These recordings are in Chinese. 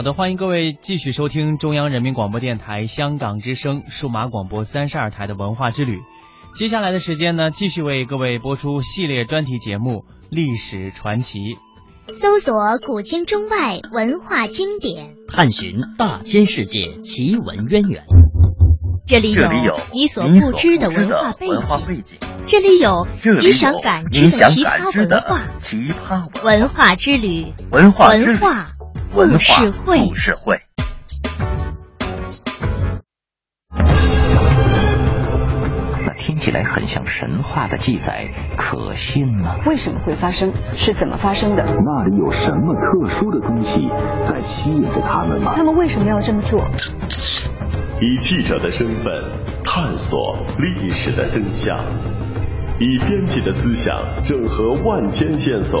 好的，欢迎各位继续收听中央人民广播电台香港之声数码广播三十二台的文化之旅。接下来的时间呢，继续为各位播出系列专题节目《历史传奇》，搜索古今中外文化经典，探寻大千世界奇闻渊源。这里有你所不知的文化背景，这里有你想感知的奇葩文化。奇葩文化之旅，文化文化。故事会，故事会。那听起来很像神话的记载，可信吗？为什么会发生？是怎么发生的？那里有什么特殊的东西在吸引着他们吗？他们为什么要这么做？以记者的身份探索历史的真相，以编辑的思想整合万千线索。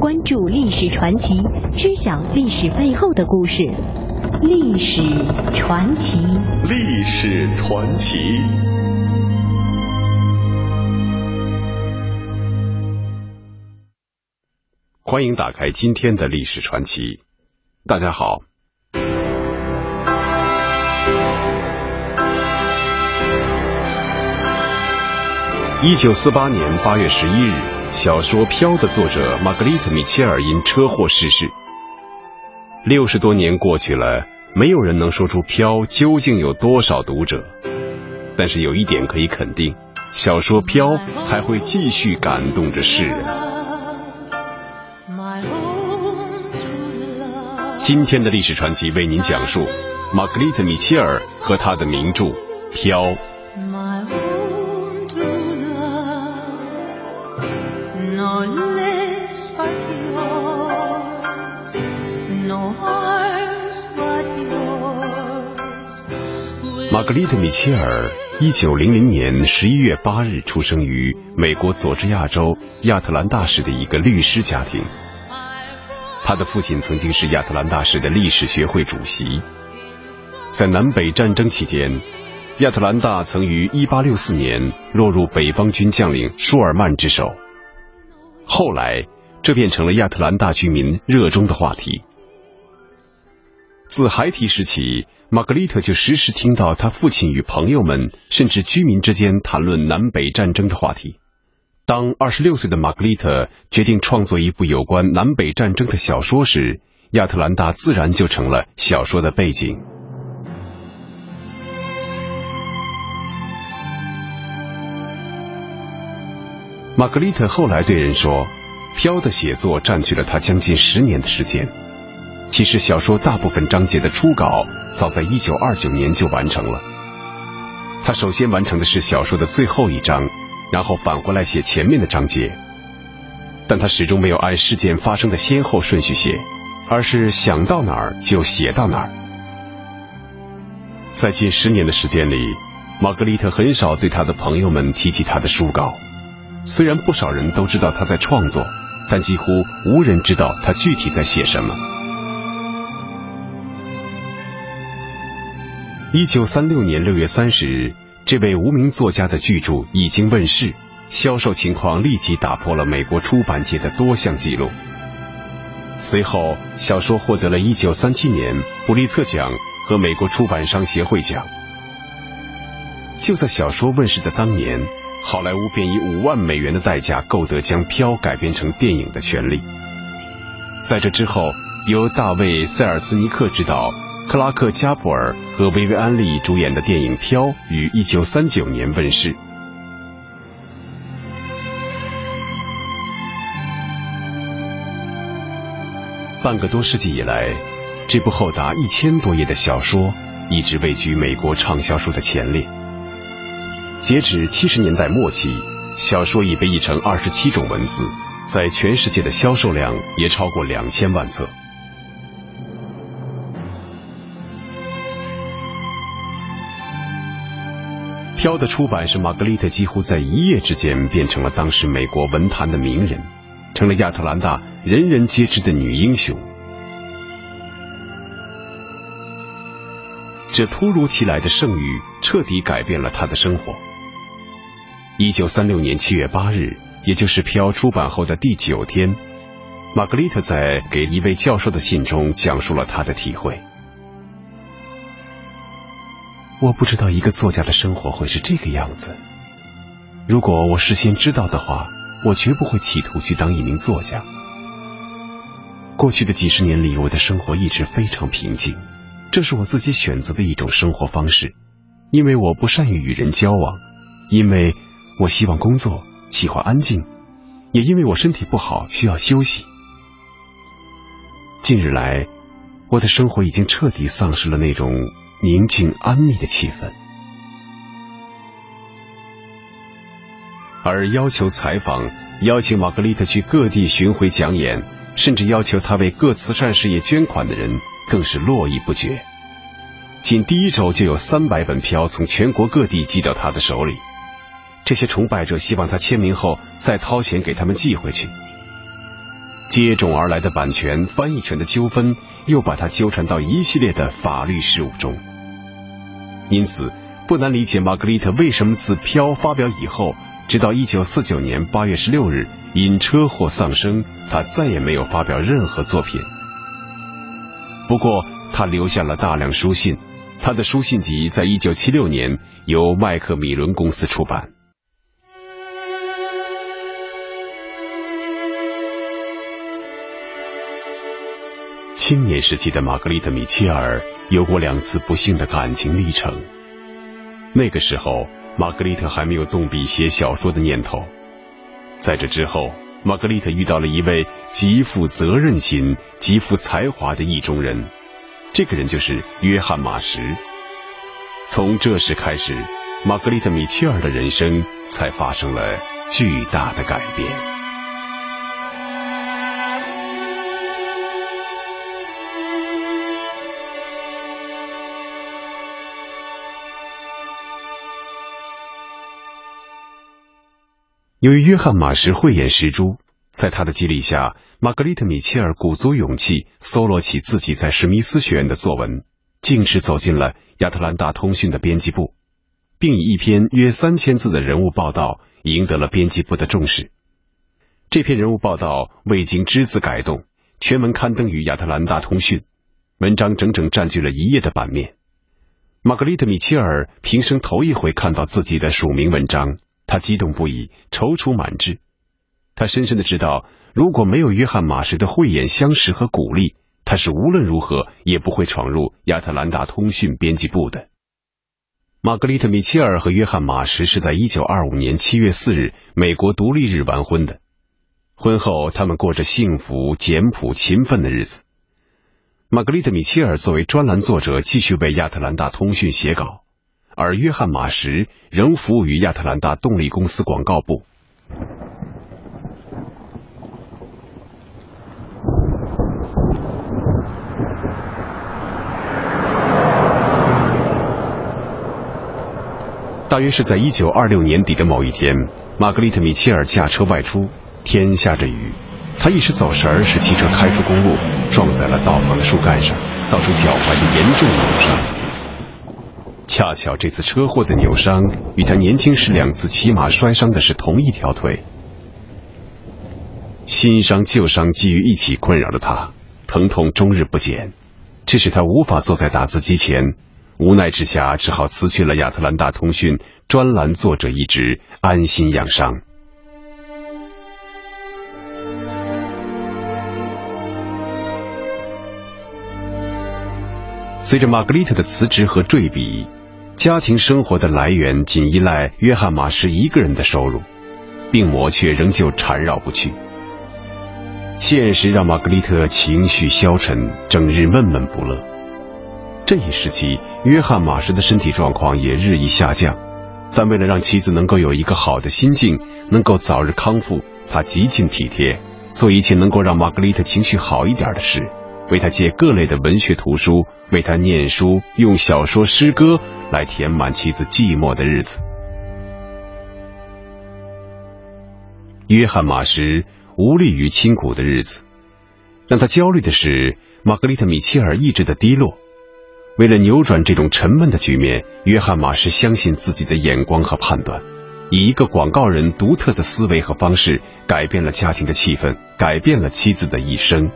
关注历史传奇，知晓历史背后的故事。历史传奇，历史传奇。欢迎打开今天的历史传奇。大家好。一九四八年八月十一日。小说《飘》的作者玛格丽特·米切尔因车祸逝世。六十多年过去了，没有人能说出《飘》究竟有多少读者。但是有一点可以肯定，小说《飘》还会继续感动着世人。今天的历史传奇为您讲述玛格丽特·米切尔和他的名著《飘》。玛格丽特·米切尔，一九零零年十一月八日出生于美国佐治亚州亚特兰大市的一个律师家庭。他的父亲曾经是亚特兰大市的历史学会主席。在南北战争期间，亚特兰大曾于一八六四年落入北方军将领舒尔曼之手。后来，这变成了亚特兰大居民热衷的话题。自孩提时起，玛格丽特就时时听到他父亲与朋友们，甚至居民之间谈论南北战争的话题。当二十六岁的玛格丽特决定创作一部有关南北战争的小说时，亚特兰大自然就成了小说的背景。玛格丽特后来对人说：“飘的写作占据了他将近十年的时间。”其实小说大部分章节的初稿早在一九二九年就完成了。他首先完成的是小说的最后一章，然后返回来写前面的章节。但他始终没有按事件发生的先后顺序写，而是想到哪儿就写到哪儿。在近十年的时间里，玛格丽特很少对他的朋友们提起他的书稿。虽然不少人都知道他在创作，但几乎无人知道他具体在写什么。一九三六年六月三十日，这位无名作家的巨著已经问世，销售情况立即打破了美国出版界的多项纪录。随后，小说获得了一九三七年普利策奖和美国出版商协会奖。就在小说问世的当年，好莱坞便以五万美元的代价购得将《飘》改编成电影的权利。在这之后，由大卫·塞尔斯尼克执导、克拉克·加布尔和薇薇安·利主演的电影《飘》于1939年问世。半个多世纪以来，这部厚达一千多页的小说一直位居美国畅销书的前列。截止七十年代末期，小说已被译成二十七种文字，在全世界的销售量也超过两千万册。《飘》的出版使玛格丽特几乎在一夜之间变成了当时美国文坛的名人，成了亚特兰大人人皆知的女英雄。这突如其来的盛誉彻底改变了她的生活。一九三六年七月八日，也就是《飘》出版后的第九天，玛格丽特在给一位教授的信中讲述了她的体会。我不知道一个作家的生活会是这个样子。如果我事先知道的话，我绝不会企图去当一名作家。过去的几十年里，我的生活一直非常平静，这是我自己选择的一种生活方式，因为我不善于与人交往，因为我希望工作，喜欢安静，也因为我身体不好，需要休息。近日来，我的生活已经彻底丧失了那种。宁静安谧的气氛，而要求采访、邀请玛格丽特去各地巡回讲演，甚至要求他为各慈善事业捐款的人，更是络绎不绝。仅第一周就有三百本票从全国各地寄到他的手里，这些崇拜者希望他签名后再掏钱给他们寄回去。接踵而来的版权、翻译权的纠纷，又把他纠缠到一系列的法律事务中。因此，不难理解玛格丽特为什么自《飘》发表以后，直到一九四九年八月十六日因车祸丧生，他再也没有发表任何作品。不过，他留下了大量书信，他的书信集在一九七六年由麦克米伦公司出版。青年时期的玛格丽特·米切尔有过两次不幸的感情历程。那个时候，玛格丽特还没有动笔写小说的念头。在这之后，玛格丽特遇到了一位极富责任心、极富才华的意中人，这个人就是约翰·马什。从这时开始，玛格丽特·米切尔的人生才发生了巨大的改变。由于约翰·马什慧眼识珠，在他的激励下，玛格丽特·米切尔鼓足勇气，搜罗起自己在史密斯学院的作文，径直走进了亚特兰大通讯的编辑部，并以一篇约三千字的人物报道赢得了编辑部的重视。这篇人物报道未经只字改动，全文刊登于亚特兰大通讯，文章整整占据了一页的版面。玛格丽特·米切尔平生头一回看到自己的署名文章。他激动不已，踌躇满志。他深深的知道，如果没有约翰·马什的慧眼相识和鼓励，他是无论如何也不会闯入亚特兰大通讯编辑部的。玛格丽特·米切尔和约翰·马什是在一九二五年七月四日美国独立日完婚的。婚后，他们过着幸福、简朴、勤奋的日子。玛格丽特·米切尔作为专栏作者，继续为亚特兰大通讯写稿。而约翰·马什仍服务于亚特兰大动力公司广告部。大约是在一九二六年底的某一天，玛格丽特·米切尔驾车外出，天下着雨，她一时走神，使汽车开出公路，撞在了道旁的树干上，造成脚踝的严重扭伤。恰巧这次车祸的扭伤与他年轻时两次骑马摔伤的是同一条腿，新伤旧伤积于一起，困扰着他，疼痛终日不减，这使他无法坐在打字机前，无奈之下只好辞去了亚特兰大通讯专栏作者一职，安心养伤。随着玛格丽特的辞职和坠笔，家庭生活的来源仅依赖约翰马什一个人的收入，病魔却仍旧缠绕不去。现实让玛格丽特情绪消沉，整日闷闷不乐。这一时期，约翰马什的身体状况也日益下降，但为了让妻子能够有一个好的心境，能够早日康复，他极尽体贴，做一切能够让玛格丽特情绪好一点的事。为他借各类的文学图书，为他念书，用小说、诗歌来填满妻子寂寞的日子。约翰马什无力于清苦的日子，让他焦虑的是玛格丽特·米切尔意志的低落。为了扭转这种沉闷的局面，约翰马什相信自己的眼光和判断，以一个广告人独特的思维和方式，改变了家庭的气氛，改变了妻子的一生。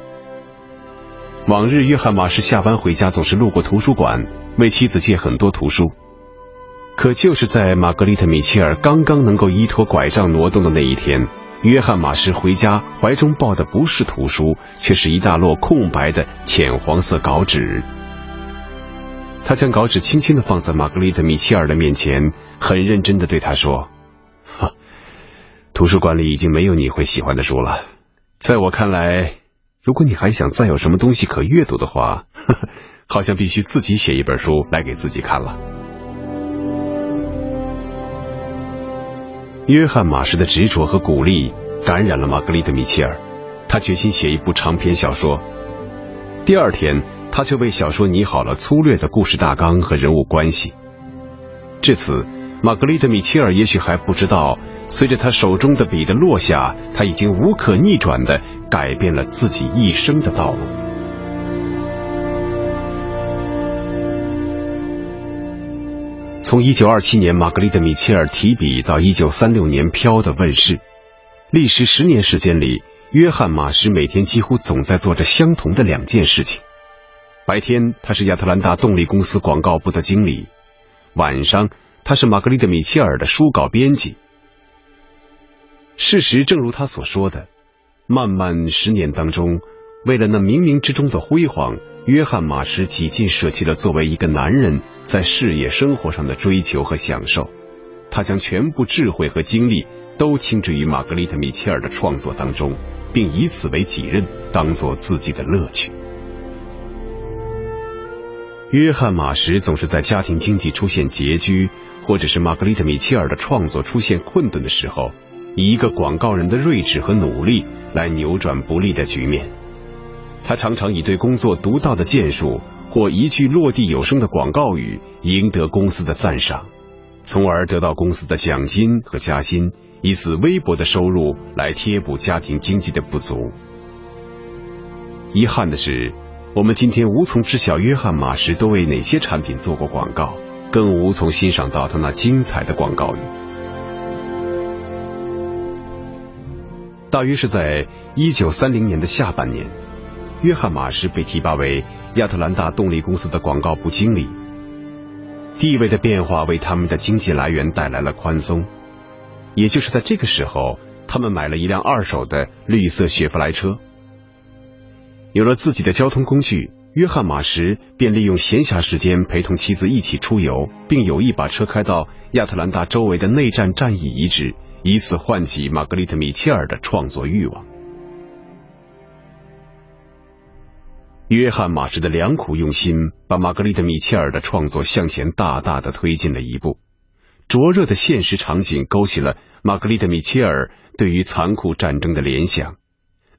往日，约翰马什下班回家总是路过图书馆，为妻子借很多图书。可就是在玛格丽特·米切尔刚刚能够依托拐杖挪动的那一天，约翰马什回家怀中抱的不是图书，却是一大摞空白的浅黄色稿纸。他将稿纸轻轻的放在玛格丽特·米切尔的面前，很认真的对她说：“哈，图书馆里已经没有你会喜欢的书了，在我看来。”如果你还想再有什么东西可阅读的话，呵 呵好像必须自己写一本书来给自己看了。约翰马什的执着和鼓励感染了玛格丽特·米切尔，他决心写一部长篇小说。第二天，他就为小说拟好了粗略的故事大纲和人物关系。至此，玛格丽特·米切尔也许还不知道。随着他手中的笔的落下，他已经无可逆转的改变了自己一生的道路。从一九二七年玛格丽特·米切尔提笔到一九三六年《飘》的问世，历时十年时间里，约翰马什每天几乎总在做着相同的两件事情：白天他是亚特兰大动力公司广告部的经理，晚上他是玛格丽特·米切尔的书稿编辑。事实正如他所说的，漫漫十年当中，为了那冥冥之中的辉煌，约翰马什几近舍弃了作为一个男人在事业生活上的追求和享受，他将全部智慧和精力都倾注于玛格丽特·米切尔的创作当中，并以此为己任，当做自己的乐趣。约翰马什总是在家庭经济出现拮据，或者是玛格丽特·米切尔的创作出现困顿的时候。以一个广告人的睿智和努力来扭转不利的局面，他常常以对工作独到的建树或一句落地有声的广告语赢得公司的赞赏，从而得到公司的奖金和加薪，以此微薄的收入来贴补家庭经济的不足。遗憾的是，我们今天无从知晓约翰马什都为哪些产品做过广告，更无从欣赏到他那精彩的广告语。大约是在一九三零年的下半年，约翰马什被提拔为亚特兰大动力公司的广告部经理。地位的变化为他们的经济来源带来了宽松。也就是在这个时候，他们买了一辆二手的绿色雪佛兰车。有了自己的交通工具，约翰马什便利用闲暇时间陪同妻子一起出游，并有意把车开到亚特兰大周围的内战战役遗址。以此唤起玛格丽特·米切尔的创作欲望。约翰·马什的良苦用心，把玛格丽特·米切尔的创作向前大大的推进了一步。灼热的现实场景勾起了玛格丽特·米切尔对于残酷战争的联想，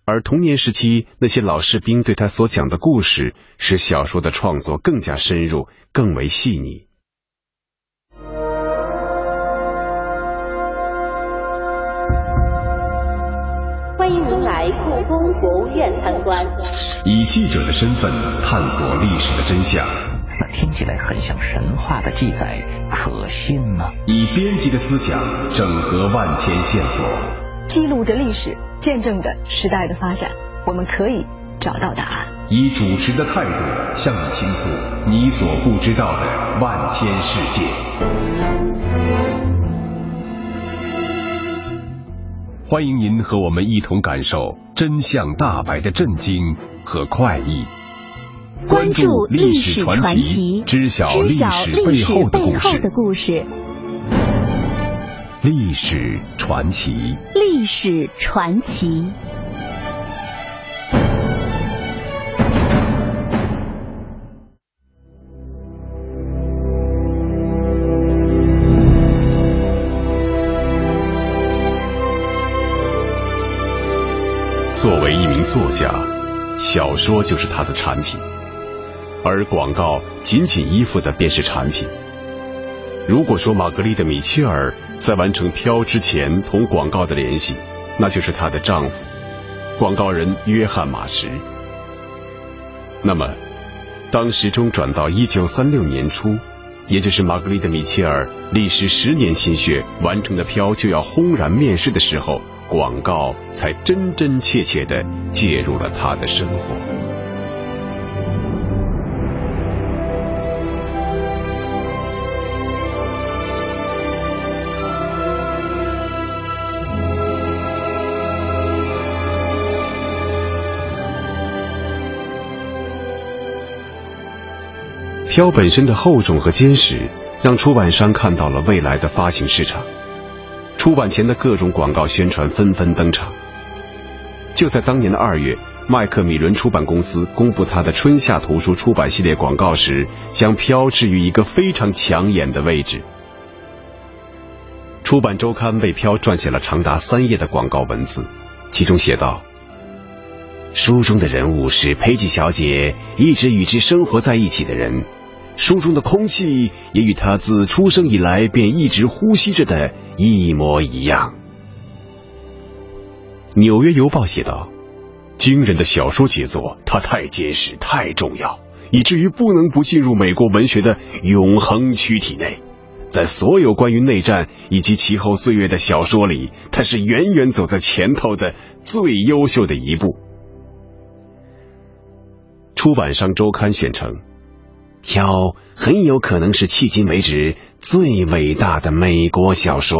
而童年时期那些老士兵对他所讲的故事，使小说的创作更加深入，更为细腻。故宫博物院参观，以记者的身份探索历史的真相。那听起来很像神话的记载，可信吗？以编辑的思想整合万千线索，记录着历史，见证着时代的发展。我们可以。找到答案。以主持的态度向你倾诉你所不知道的万千世界。欢迎您和我们一同感受真相大白的震惊和快意。关注历史传奇，知晓历史背后的故事。历史传奇，历史传奇。作家，小说就是他的产品，而广告仅仅依附的便是产品。如果说玛格丽特·米切尔在完成《飘》之前同广告的联系，那就是她的丈夫，广告人约翰·马什。那么，当时钟转到一九三六年初，也就是玛格丽特·米切尔历时十年心血完成的《飘》就要轰然面世的时候，广告才真真切切的介入了他的生活。飘本身的厚重和坚实，让出版商看到了未来的发行市场。出版前的各种广告宣传纷纷登场。就在当年的二月，麦克米伦出版公司公布他的春夏图书出版系列广告时，将飘置于一个非常抢眼的位置。出版周刊为飘撰写了长达三页的广告文字，其中写道：“书中的人物是佩吉小姐一直与之生活在一起的人。”书中的空气也与他自出生以来便一直呼吸着的一模一样。纽约邮报写道：“惊人的小说杰作，它太坚实、太重要，以至于不能不进入美国文学的永恒躯体内。在所有关于内战以及其后岁月的小说里，它是远远走在前头的最优秀的一部。”出版商周刊宣称。飘很有可能是迄今为止最伟大的美国小说。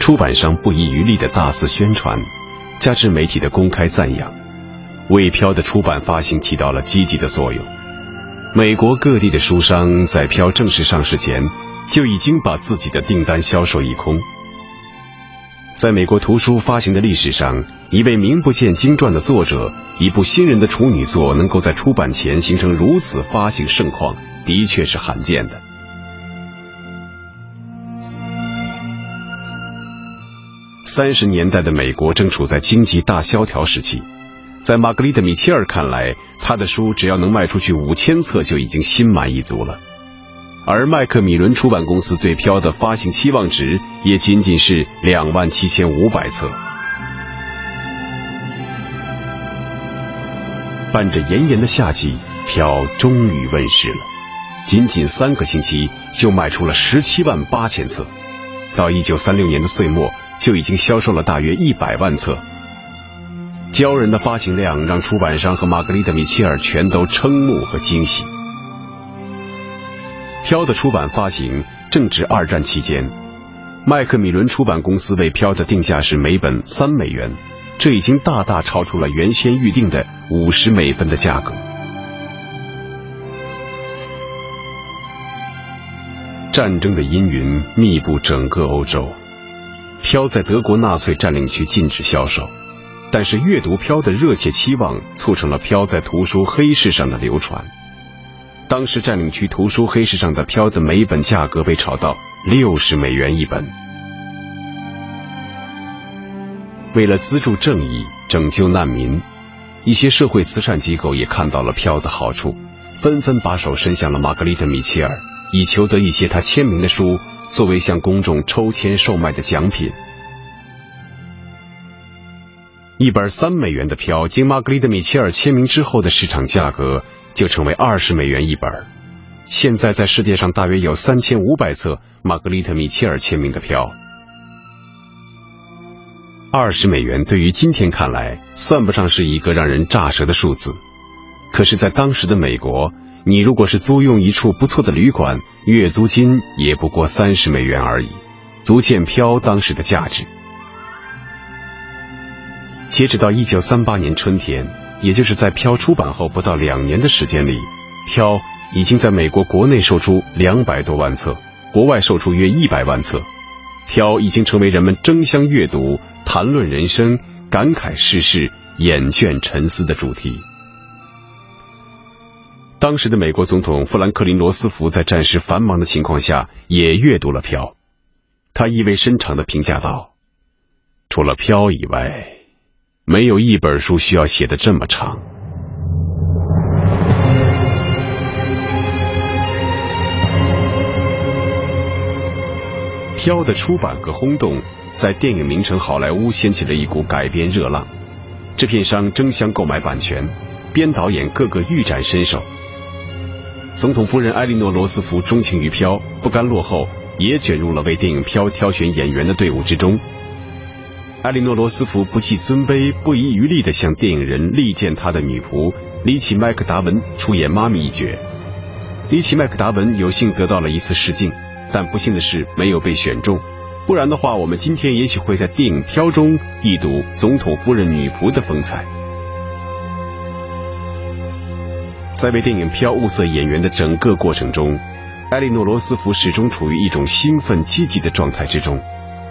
出版商不遗余力的大肆宣传，加之媒体的公开赞扬，为飘的出版发行起到了积极的作用。美国各地的书商在飘正式上市前，就已经把自己的订单销售一空。在美国图书发行的历史上，一位名不见经传的作者，一部新人的处女作能够在出版前形成如此发行盛况，的确是罕见的。三十年代的美国正处在经济大萧条时期，在玛格丽特·米切尔看来，他的书只要能卖出去五千册，就已经心满意足了。而麦克米伦出版公司对《飘》的发行期望值也仅仅是两万七千五百册。伴着炎炎的夏季，《飘》终于问世了，仅仅三个星期就卖出了十七万八千册，到一九三六年的岁末就已经销售了大约一百万册。骄人的发行量让出版商和玛格丽特·米切尔全都瞠目和惊喜。飘的出版发行正值二战期间，麦克米伦出版公司为飘的定价是每本三美元，这已经大大超出了原先预定的五十美分的价格。战争的阴云密布整个欧洲，飘在德国纳粹占领区禁止销售，但是阅读飘的热切期望促成了飘在图书黑市上的流传。当时占领区图书黑市上的飘的每一本价格被炒到六十美元一本。为了资助正义、拯救难民，一些社会慈善机构也看到了飘的好处，纷纷把手伸向了玛格丽特·米切尔，以求得一些他签名的书作为向公众抽签售卖的奖品。一本三美元的飘，经玛格丽特·米切尔签名之后的市场价格。就成为二十美元一本，现在在世界上大约有三千五百册玛格丽特·米切尔签名的票。二十美元对于今天看来算不上是一个让人咋舌的数字，可是，在当时的美国，你如果是租用一处不错的旅馆，月租金也不过三十美元而已，足见票当时的价值。截止到一九三八年春天，也就是在飘出版后不到两年的时间里，飘。已经在美国国内售出两百多万册，国外售出约一百万册，飘已经成为人们争相阅读、谈论人生、感慨世事、眼倦沉思的主题。当时的美国总统富兰克林·罗斯福在战时繁忙的情况下也阅读了飘，他意味深长的评价道：“除了飘以外，没有一本书需要写的这么长。”飘的出版和轰动，在电影名城好莱坞掀起了一股改编热浪，制片商争相购买版权，编导演个个欲展身手。总统夫人埃莉诺·罗斯福钟情于飘，不甘落后，也卷入了为电影《飘》挑选演员的队伍之中。埃莉诺·罗斯福不计尊卑，不遗余力地向电影人力荐他的女仆里奇·麦克达文出演妈咪一角。里奇·麦克达文有幸得到了一次试镜。但不幸的是没有被选中，不然的话，我们今天也许会在电影《飘》中一睹总统夫人女仆的风采。在为电影《飘》物色演员的整个过程中，埃莉诺·罗斯福始终处于一种兴奋积极的状态之中。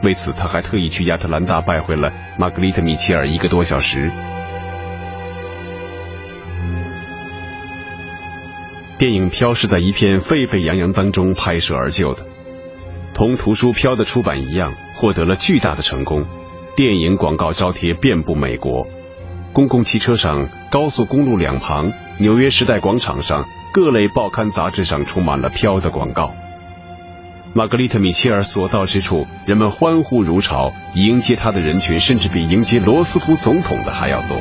为此，他还特意去亚特兰大拜会了玛格丽特·米切尔一个多小时。电影《飘》是在一片沸沸扬扬当中拍摄而就的，同图书《飘》的出版一样，获得了巨大的成功。电影广告招贴遍布美国，公共汽车上、高速公路两旁、纽约时代广场上，各类报刊杂志上充满了《飘》的广告。玛格丽特·米切尔所到之处，人们欢呼如潮，迎接他的人群甚至比迎接罗斯福总统的还要多。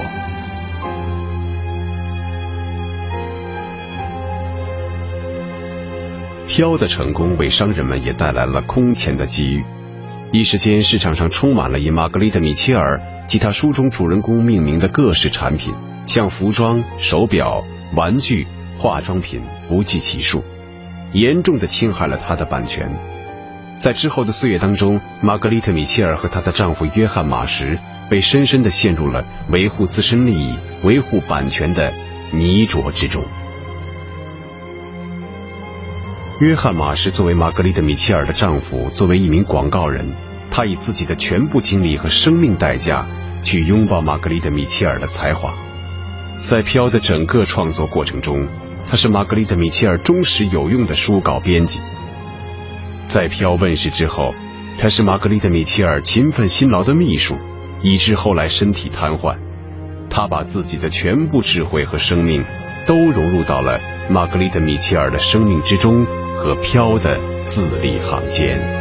飘的成功为商人们也带来了空前的机遇，一时间市场上充满了以玛格丽特·米切尔及他书中主人公命名的各式产品，像服装、手表、玩具、化妆品不计其数，严重的侵害了他的版权。在之后的岁月当中，玛格丽特·米切尔和她的丈夫约翰·马什被深深的陷入了维护自身利益、维护版权的泥浊之中。约翰·马什作为玛格丽特·米切尔的丈夫，作为一名广告人，他以自己的全部精力和生命代价去拥抱玛格丽特·米切尔的才华。在《飘》的整个创作过程中，他是玛格丽特·米切尔忠实有用的书稿编辑。在《飘》问世之后，他是玛格丽特·米切尔勤奋辛劳的秘书，以致后来身体瘫痪。他把自己的全部智慧和生命都融入到了玛格丽特·米切尔的生命之中。和飘的字里行间。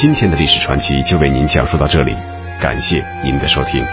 今天的历史传奇就为您讲述到这里，感谢您的收听。